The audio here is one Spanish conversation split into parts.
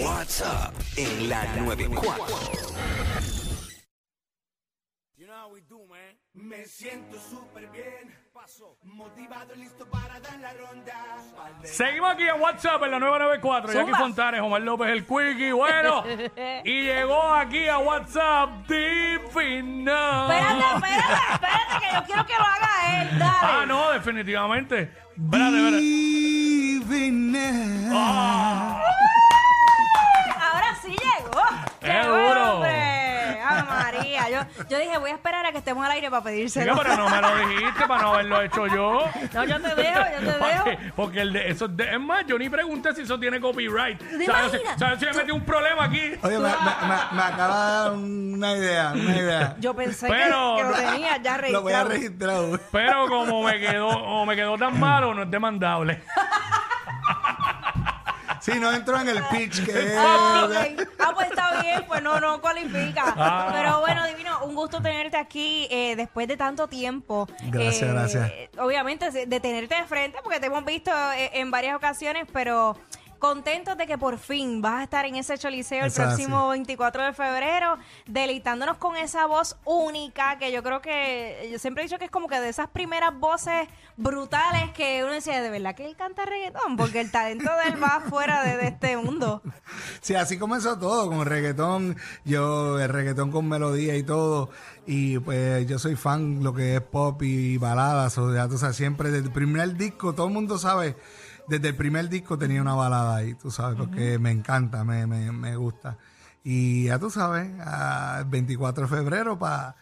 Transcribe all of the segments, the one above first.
WhatsApp en la 94. You know how we do, man. Me siento súper bien. Paso. Motivado, listo para dar la ronda. Seguimos aquí en WhatsApp en la 994. Jackie Zumba. Fontanes, Omar López, el Quickie. Bueno, y llegó aquí a WhatsApp Divina. Espérate, espérate, espérate, que yo quiero que lo haga él. Dale. Ah, no, definitivamente. Espérate, espérate sí llegó. ¡Qué Llegó, duro! hombre. Ave Yo, dije, voy a esperar a que estemos al aire para chica, pedírselo. pero no me lo dijiste para no haberlo hecho yo. No, yo te dejo, yo te dejo. Porque, porque el de, eso, de- es más, yo ni pregunté si eso tiene copyright. ¿Te ¿Sabes si, imaginas? sabes si me metí un problema aquí? Oye, me, me- me- me acaba de dar una idea, una idea. Yo pensé Pero- que, que lo tenía ya Lo voy a registrado. registrar. Pero como me quedó, como me quedó tan malo, no es demandable. Sí, no entró en el pitch que Ah, es. ok. Ah, pues está bien, pues no, no cualifica. Ah. Pero bueno, un gusto tenerte aquí eh, después de tanto tiempo. Gracias, Eh, gracias. Obviamente, de tenerte de frente, porque te hemos visto eh, en varias ocasiones, pero contentos de que por fin vas a estar en ese choliseo el próximo 24 de febrero, deleitándonos con esa voz única, que yo creo que, yo siempre he dicho que es como que de esas primeras voces brutales que uno decía, de verdad que él canta reggaetón, porque el talento de él va fuera de, de este mundo. Sí, así comenzó todo, con reggaetón. Yo, el reggaetón con melodía y todo. Y pues yo soy fan lo que es pop y baladas. O sea, tú sabes, siempre desde el primer disco, todo el mundo sabe, desde el primer disco tenía una balada ahí, tú sabes, porque me encanta, me, me, me gusta. Y ya tú sabes, a 24 de febrero para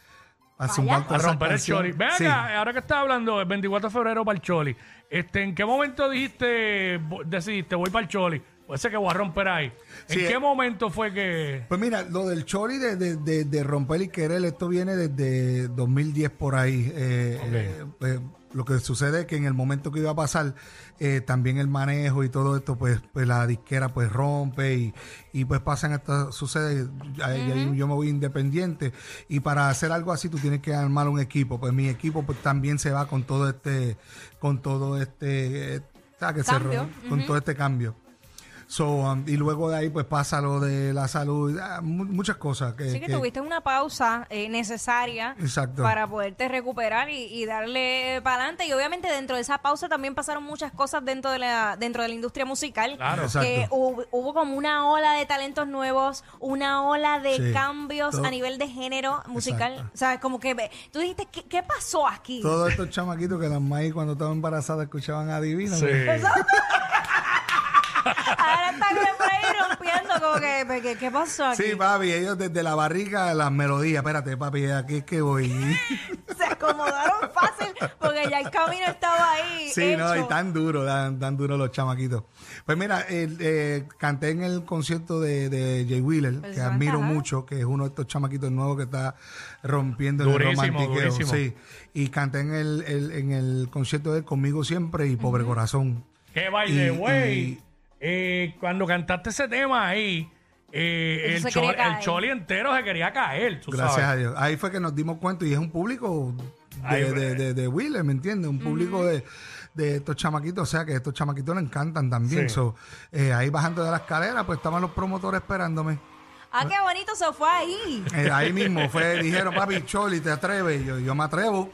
zumbar A todas esas romper el canciones. choli. Ven Sí. acá, ahora que estás hablando, el 24 de febrero para el choli. Este, ¿En qué momento dijiste, vo- decidiste, voy para el choli? Puede ser que voy a romper ahí. ¿En Sí, qué eh. momento fue que...? Pues mira, lo del chori de, de, de, de romper y querer, esto viene desde 2010 por ahí. Eh, eh, pues, lo que sucede es que en el momento que iba a pasar, eh, también el manejo y todo esto, pues, pues la disquera pues rompe y, y pues pasan estas, sucede, ahí- ahí yo me voy independiente y para hacer algo así tú tienes que armar un equipo. Pues mi equipo pues también se va con todo este, con todo este, eh, que se con todo este cambio. So, um, y luego de ahí pues pasa lo de la salud, ah, mu- muchas cosas que, Así que que- tuviste una pausa eh, necesaria Exacto. para poderte recuperar y, y darle para adelante. Y obviamente dentro de esa pausa también pasaron muchas cosas dentro de la, dentro de la industria musical. Claro. Que Exacto. hubo, hubo como una ola de talentos nuevos, una ola de Sí. cambios Todo- a nivel de género musical. Exacto. O sea, como que ve- tú dijiste, ¿qué, qué pasó aquí? todos estos chamaquitos que las maíz cuando estaban embarazadas escuchaban a Divina. Sí. pues, Ahora están por ahí rompiendo como que, ¿qué, qué- qué pasó aquí? Sí, papi, ellos desde la barriga las melodías, espérate, papi, aquí es que voy. Se acomodaron fácil porque ya el camino estaba ahí. Sí, no, y tan duro, tan, tan duro los chamaquitos. Pues mira, eh, canté en el concierto de, de Jay Wheeler, que admiro ajá. mucho, que es uno de estos chamaquitos nuevos que está rompiendo el Durísimo, romantiqueo. durísimo. Sí, y canté en el, el- en el concierto de Conmigo Siempre y Pobre Corazón. Que by the Y- way, y- eh, cuando cantaste ese tema ahí, eh, el, choli, el choli entero se quería caer, tú Gracias sabes. a Dios. Ahí fue que nos dimos cuenta y es un público Ay, de, de, de, de Wheeler, ¿me entiendes? Un público de, de estos chamaquitos, o sea que estos chamaquitos le encantan también. Sí. So, eh, ahí bajando de la escalera, pues estaban los promotores esperándome. Ah, qué bonito se fue ahí. Eh, ahí mismo fue, dijeron, papi, Choli, ¿te atreves? Y Yo, yo me atrevo.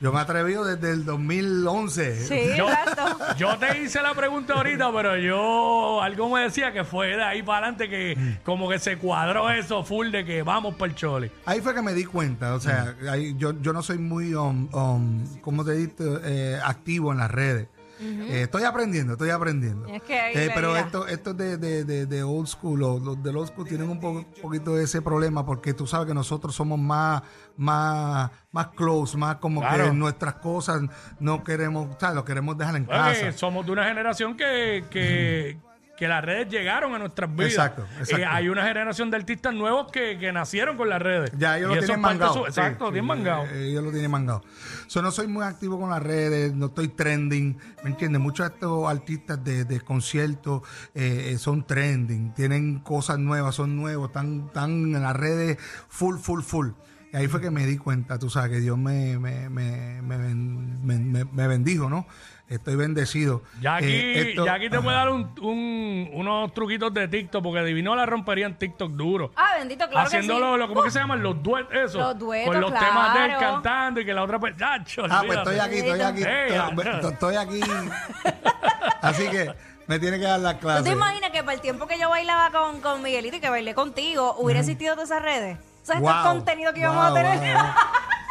Yo me he atrevido desde el 2011. Sí, Yo, exacto. yo te hice la pregunta ahorita, pero yo algo me decía que fue de ahí para adelante que Mm. como que se cuadró eso full de que vamos para el choli. Ahí fue que me di cuenta, o sea, ahí yo, yo no soy muy, um, um, ¿cómo te dices? Eh, activo en las redes. Eh, estoy aprendiendo, estoy aprendiendo. Es que ahí Eh, pero diga. esto, estos de, de, de, de old school, los, los del old school tienen un po- poquito de ese problema porque tú sabes que nosotros somos más, más, más close, más como Claro. que nuestras cosas no queremos, ¿sabes? Lo queremos dejar en casa. somos de una generación que, que, que las redes llegaron a nuestras vidas. Exacto, exacto. Eh, hay una generación de artistas nuevos que, que nacieron con las redes. Ya ellos Y lo tienen mangado. su- exacto, Sí, tienen mangado. eh, Ellos lo tienen mangado. So, no soy muy activo con las redes, no estoy trending. ¿Me entiendes? Muchos de estos artistas de, de conciertos eh, eh, son trending, tienen cosas nuevas, son nuevos, están, están en las redes full, full, full. Y ahí fue que me di cuenta, tú sabes, que Dios me, me, me- me- me bendijo, ¿no? Estoy bendecido. Ya aquí, Eh, esto- ya aquí te puede dar un, un- unos truquitos de TikTok, porque Divino la rompería en TikTok duro. Ah, bendito, claro Haciendo que sí. lo, lo- ¿cómo que se llaman? Los duetos, eso. Los duetos, Con los temas de él cantando y que la otra pues, ¡Chacho, Ah, pues olvídate. estoy aquí, estoy aquí. Estoy- ajá. estoy aquí. Así que me tiene que dar la ¿Tú clase. te imaginas que para el tiempo que yo bailaba con, con Miguelito y que bailé contigo, hubiera existido todas esas redes? ¿Sabes todo el Wow, contenido que wow, íbamos a tener? wow, wow.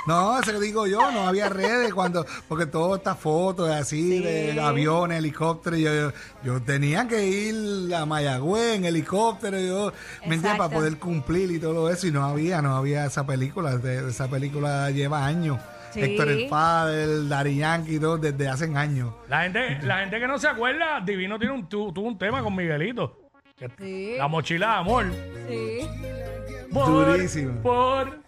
No, eso que digo yo, no había redes cuando, porque todas estas fotos así de aviones, helicópteros, yo, yo, yo tenía que ir a Mayagüez en helicóptero, yo, ¿me entiendes? Para poder cumplir y todo eso, y no había, no había esa película, de- esa película lleva años. Sí. Héctor el Padre, el Dari Yankee, y todo, desde hace años. La gente, la gente que no se acuerda, Divino tiene un, tu- tuvo un tema con Miguelito. Que- Sí. La mochila de amor. Sí. Por, Durísimo. Por.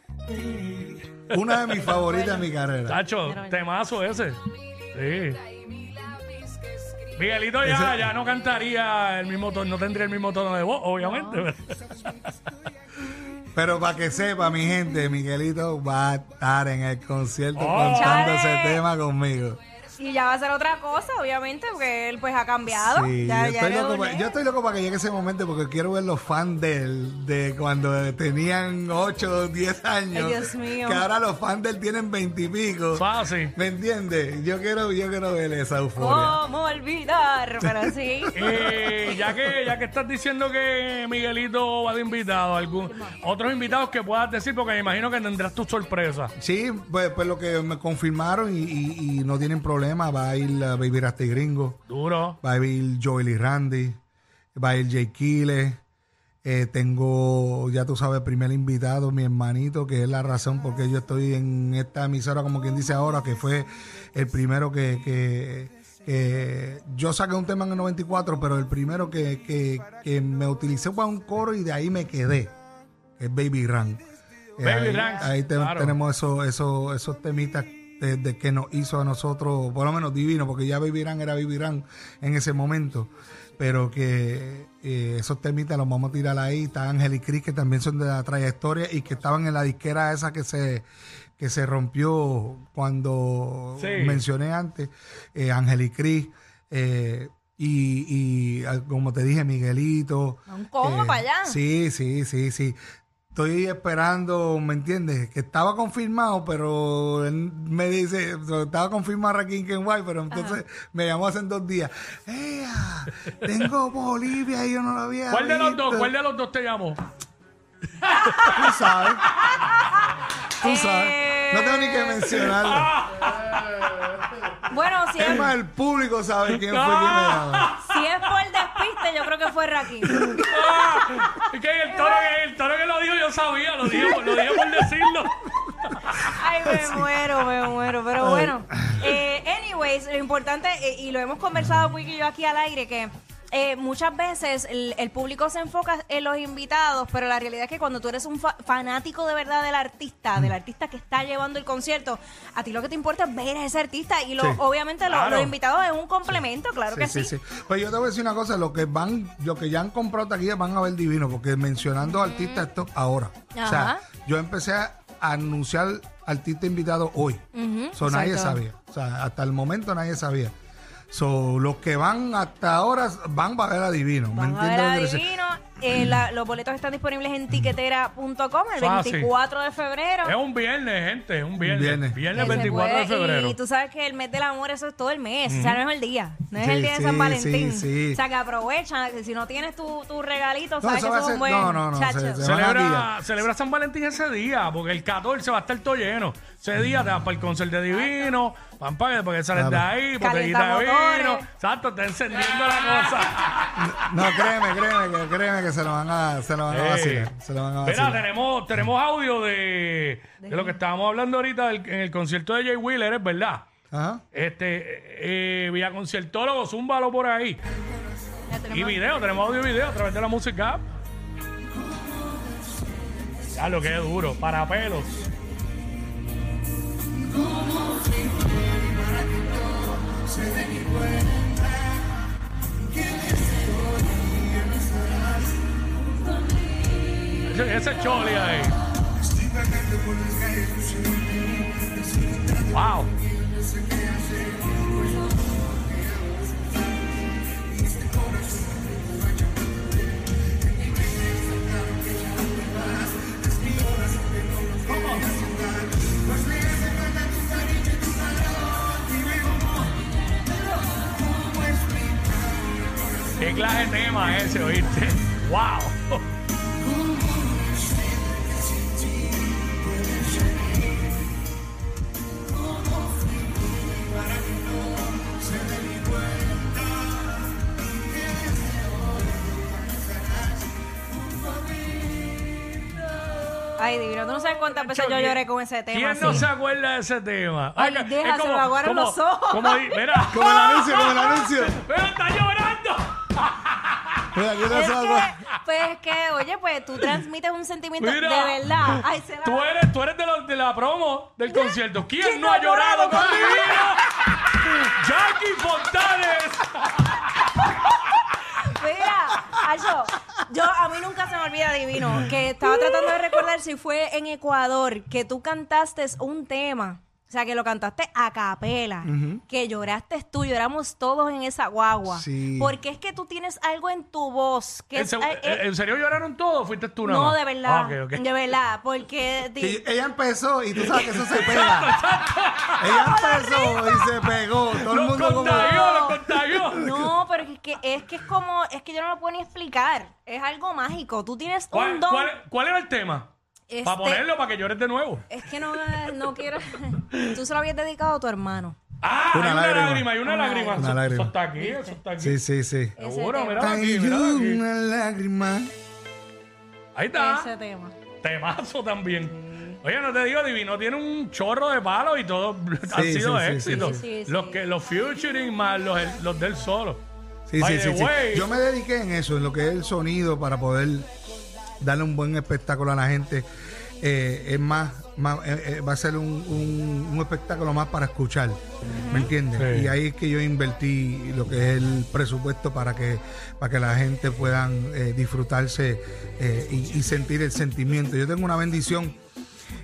Una de mis favoritas de mi carrera. Tacho, temazo ese. Sí. Miguelito ya, Ese- ya no cantaría el mismo tono, no tendría el mismo tono de voz, obviamente. Pero para que sepa, mi gente, Miguelito va a estar en el concierto Oh. cantando ese Chale. tema conmigo. Y ya va a ser otra cosa, obviamente, porque él pues ha cambiado. Sí, ya, yo, ya estoy loco, pa- yo estoy loco para que llegue ese momento porque quiero ver los fans de él, de cuando tenían 8 o 10 años. Ay, Dios mío. Que ahora los fans de él tienen 20 y pico. Fácil. ¿Me entiendes? Yo quiero, yo quiero ver esa euforia. ¿Cómo olvidar? Pero sí. Eh, ya que ya que estás diciendo que Miguelito va de invitado, algún otros invitados que puedas decir, porque me imagino que tendrás tu sorpresa. Sí, pues, pues lo que me confirmaron y, y- y no tienen problema, va a ir Baby Rasta y Gringo. Duro. Va a ir Joel y Randy. Va a ir Jay Kile. Eh, tengo, ya tú sabes, primer invitado, mi hermanito, que es la razón por qué yo estoy en esta emisora, como quien dice ahora, que fue el primero que, que- yo saqué un tema en el 94, pero el primero que, que- que me utilicé para un coro y de ahí me quedé, que es Baby Ran. Eh, Baby ahí, Ranks, ahí te- claro. tenemos esos, esos, esos temitas de, de que nos hizo a nosotros, por lo menos divino, porque ya Ran era Ran en ese momento, pero que eh, esos temitas los vamos a tirar ahí. Está Ángel y Cris, que también son de la trayectoria y que estaban en la disquera esa que se que se rompió cuando Sí. mencioné antes, eh, Ángel y Cris. eh, y, y, ah, como te dije, Miguelito. Un combo pa' allá. Sí, sí, sí, sí. Estoy esperando, ¿me entiendes? Que estaba confirmado, pero él me dice, estaba confirmado aquí en Kenway, pero entonces me llamó hace dos días. ¡Ea! Tengo Bolivia y yo no lo había ¿Cuál de los visto". dos? ¿Cuál de los dos te llamó? Tú sabes. Tú sabes. Eh. No tengo ni que mencionarlo. Bueno, si Es es, más, el público sabe quién fue quien me llamó. si es por yo creo que fue Raquín. Es que el toro que, el toro que lo dijo yo sabía, lo dije, lo dije por decirlo. Ay, me muero, me muero. Pero bueno, eh, anyways, lo importante, eh, y lo hemos conversado Quick y yo aquí al aire, que eh, muchas veces el, el público se enfoca en los invitados, pero la realidad es que cuando tú eres un fa- fanático de verdad del artista, del artista que está llevando el concierto, a ti lo que te importa es ver a ese artista y lo, Sí. obviamente lo- Claro. los invitados es un complemento, claro que sí. Pues yo te voy a decir una cosa, los que van, los que ya han comprado taquilla van a ver divino, porque mencionando artistas esto ahora. O sea, yo empecé a anunciar artista invitado hoy. Ujú, So, nadie sabía. O sea, hasta el momento nadie sabía. So, los que van hasta ahora van a ver a Divino. ¿me Van a ver a? Divino. Eh, la- los boletos están disponibles en tiquetera.com el Fácil. 24 de febrero. Es un viernes, gente, es un viernes. Viernes. Viernes, Que se 24 de puede, febrero. Y tú sabes que el mes del amor, eso es todo el mes. O sea, no es el día. No es Sí, el día de sí, San Valentín. sí, sí. O sea, que aprovechan. Si no tienes tu, tu regalito, No, sabes eso que va a eso es ser- un buen no, no, no, chacho. se- se- van a Celebra, celebra San Valentín ese día, porque el 14 va a estar todo lleno. Ese día te vas para el concierto de Divino, van para que sales de Claro. ahí, botellita de Calienta vino. Exacto, está encendiendo la cosa. No, créeme, créeme, que, créeme que se lo van a, se lo van a vacilar. Se lo van a Mira, vacilar. tenemos, tenemos audio de, de lo que estábamos hablando ahorita del- en el concierto de Jay Wheeler, es verdad. Ajá. Este, eh, vía conciertólogo, zúmbalo por ahí. Ya Y tenemos- video, tenemos audio y video a través de la música. Ya lo que es duro, para pelos. ese choli ahí. Wow. Qué clase de tema ese, ¿oíste? ¡Wow! Ay, divino, tú no sabes cuántas veces yo lloré con ese tema. ¿Quién no se acuerda de ese tema? Ay, que- deja, es se me aguaron los ojos. Como, mira, Como el anuncio, como el anuncio. pero está llorando. Mira, no se pues es que, oye, pues tú transmites un sentimiento Mira. de verdad. Ay, se la... Tú eres, tú eres de, la promo del concierto. ¿Quién, ¿Quién no ha llorado con Divino? Jackie Fontanes. Mira, Acho, yo a mí nunca se me olvida divino que estaba tratando de recordar si fue en Ecuador que tú cantaste un tema. O sea, que lo cantaste a capela, que lloraste tú, lloramos todos en esa guagua. Sí. Porque es que tú tienes algo en tu voz que ¿En, es, eh, eh, ¿En serio lloraron todos? ¿Fuiste tú nada no, más? de verdad, Ah, ok, ok. de verdad, porque ella empezó y tú sabes que eso se pega. ella empezó y se pegó. Todo el mundo como. contagió, los contagió. no, pero es que es que es como es que yo no lo puedo ni explicar, es algo mágico. Tú tienes ¿Cuál, un don. cuál, cuál era el tema? Este- Para ponerlo, para que llores de nuevo. Es que no, no quiero. Tú se lo habías dedicado a tu hermano. Ah, Una hay una lágrima. lágrima, hay una Una lágrima. Una lágrima. Eso está aquí, eso está aquí. Sí, sí, sí. Seguro, mira aquí, mira aquí. una lágrima. Ahí está. Ese tema. Temazo también. Oye, no te digo, Divino tiene un chorro de palos y todos han Sí, sido sí, sí, éxitos. sí. Sí, sí, los sí. que los featuring más los, los del solo. Sí, By sí, sí, sí. way. Yo me dediqué en eso, en lo que es el sonido, para poder darle un buen espectáculo a la gente. Eh, es más, más, eh, eh, va a ser un, un- un espectáculo más para escuchar, ¿me entiendes? Sí. Y ahí es que yo invertí lo que es el presupuesto para que para que la gente puedan eh, disfrutarse y, y sentir el sentimiento. Yo tengo una bendición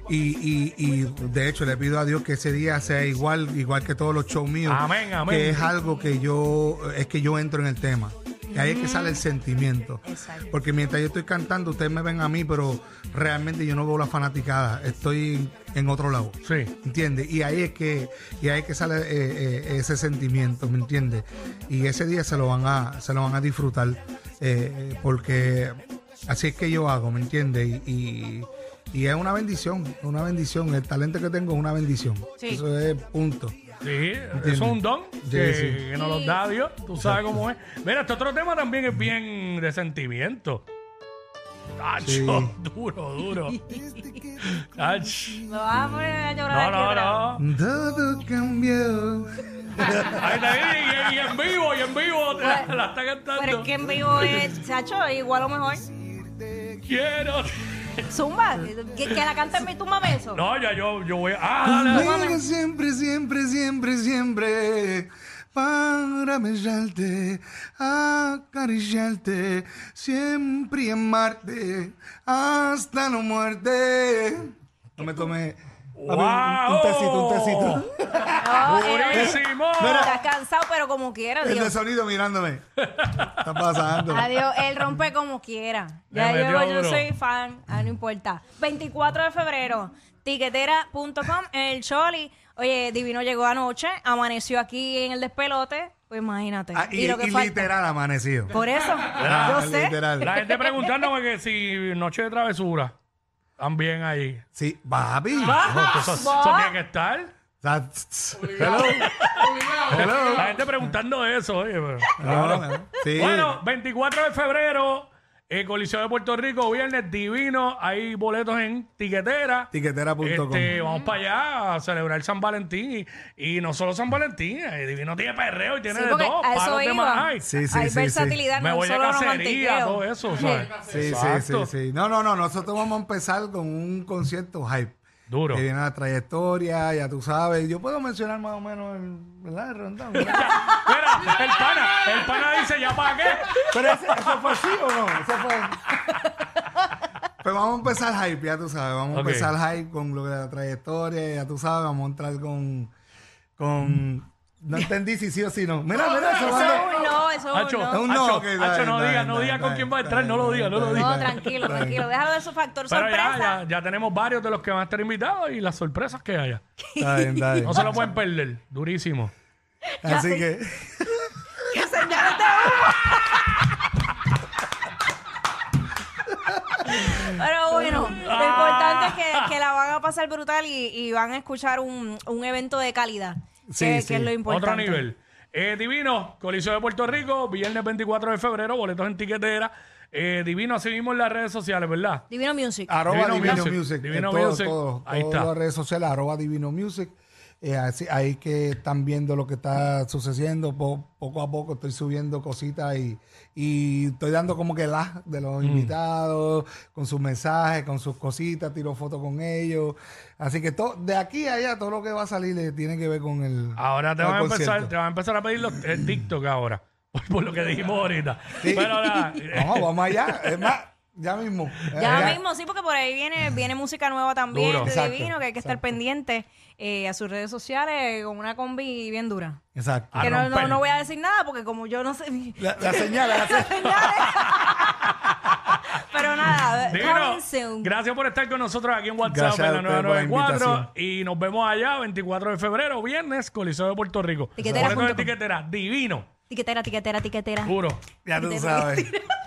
y, y, y de hecho le pido a Dios que ese día sea igual igual que todos los shows míos, Amén, amén. que es algo que yo es que yo entro en el tema. Y ahí es que sale el sentimiento. Exacto. Porque mientras yo estoy cantando, ustedes me ven a mí, pero realmente yo no veo la fanaticada. Estoy en otro lado. Sí. ¿Entiendes? Y ahí es que, y ahí es que sale eh, eh, ese sentimiento, ¿me entiendes? Y ese día se lo van a, se lo van a disfrutar. eh, porque así es que yo hago, ¿me entiendes? Y, y, y es una bendición, una bendición. El talento que tengo es una bendición. Sí. Eso es punto. Sí, eso es un don que, sí. que nos lo da Dios. Tú sabes cómo es. Mira, este otro tema también es bien de sentimiento. Tacho, Sí. duro, duro. Ach. Me vas a poner a llorar No, aquí no, otra no. Todo cambió. Ahí está, y, y en vivo, y en vivo te la, la está cantando. Pero es que en vivo es, Chacho, igual o mejor. Quiero. Zumba, que, que la canta en mi tumba beso. No, ya yo, yo voy a. Ah, dale, dale. Conmigo siempre, siempre, siempre, siempre. Para besarte, acariciarte, siempre amarte, hasta la muerte. No me tomé papi, un- un, ¡Wow! tecito, un tecito. No, eres- ¡Buenísimo! Estás cansado, pero como quiera, El de Dios. sonido mirándome. Está pasando. Adiós, él rompe como quiera. Ya Le yo, metió yo duro. soy fan, ah, no importa. 24 de febrero, tiquetera.com, el Choli. Oye, Divino llegó anoche, amaneció aquí en el despelote, pues imagínate. Ah, y, lo que y falta. literal amanecido. Por eso, Ah, yo sé. Literal. La gente preguntándome que si Noche de Travesura. También ahí. Sí, papi. Eso, eso tiene que estar. That- Hello. Hello. La gente preguntando eso, oye. pero- sí. Bueno, 24 de febrero, eh, Coliseo de Puerto Rico, viernes divino. Hay boletos en tiquetera. Tiquetera.com. Este, vamos para allá a celebrar San Valentín. Y, y no solo San Valentín, eh, Divino tiene perreo y tiene Sí, de porque todo. a eso palos de iba. más hay. Sí, sí, Hay sí, sí. versatilidad, Me no voy a solo cacería, romantiqueo. todo eso, ¿sabes? Sí, sí, Exacto. sí, sí. No, no, no. Nosotros vamos a empezar con un concierto hype. Duro. Que viene la trayectoria, ya tú sabes. Yo puedo mencionar más o menos el, ¿verdad? el rondón. ¿verdad? Mira, el pana, el pana dice, ¿ya para qué? Pero ese, ¿eso fue así o no? Eso fue... Pues vamos a empezar hype, ya tú sabes. Vamos Ok. a empezar hype con lo de la trayectoria, ya tú sabes. Vamos a entrar con... con... No entendí si sí o si no. Mira, mira, eso es un no, eso es un no. no. Hacho, no diga, no diga con quién va a entrar, no lo diga, no lo dale. No, tranquilo, tranquilo. Déjalo de su factor sorpresa. ya, tenemos varios de los que van a estar invitados y las sorpresas que haya. No se lo pueden perder, durísimo. Así que. ¡Qué señales! Pero bueno, lo ah. importante es que, la van a pasar brutal y, van a escuchar un evento de calidad. Sí, que, sí. que es lo importante. Otro nivel. Eh, Divino, Coliseo de Puerto Rico, viernes 24 de febrero, boletos en tiquetera. Eh, Divino, así mismo en las redes sociales, ¿verdad? Divino Music. Arroba Divino Divino, Music. Music. Divino en todo, Music. todo, Ahí todas está. las redes sociales, arroba Divino Music. Eh, así, ahí que están viendo lo que está sucediendo. Po- poco a poco estoy subiendo cositas y, y estoy dando como que la de Mm. los invitados, con sus mensajes, con sus cositas, tiro fotos con ellos. Así que todo, de aquí a allá, todo lo que va a salir eh, tiene que ver con el. Ahora te van, a empezar, te van a empezar a pedir los el TikTok ahora. Por, por lo que dijimos ahorita. Pero nada, Vamos, vamos allá. Es más, ya mismo. Ya Eh, mismo, sí, porque por ahí viene, viene música nueva también Duro. de Exacto, Divino, que hay que estar pendiente eh, a sus redes sociales con una combi bien dura. Exacto. Que no, no, no voy a decir nada porque como yo no sé... La, la señal, la señal. Pero nada, Divino, coming soon. gracias por estar con nosotros aquí en WhatsApp Gracias en la ustedes por la 994 invitación. y nos vemos allá 24 de febrero, viernes, Coliseo de Puerto Rico. Tiquetera de tiquetera, divino, Tiquetera, tiquetera, tiquetera. puro. Ya tú sabes.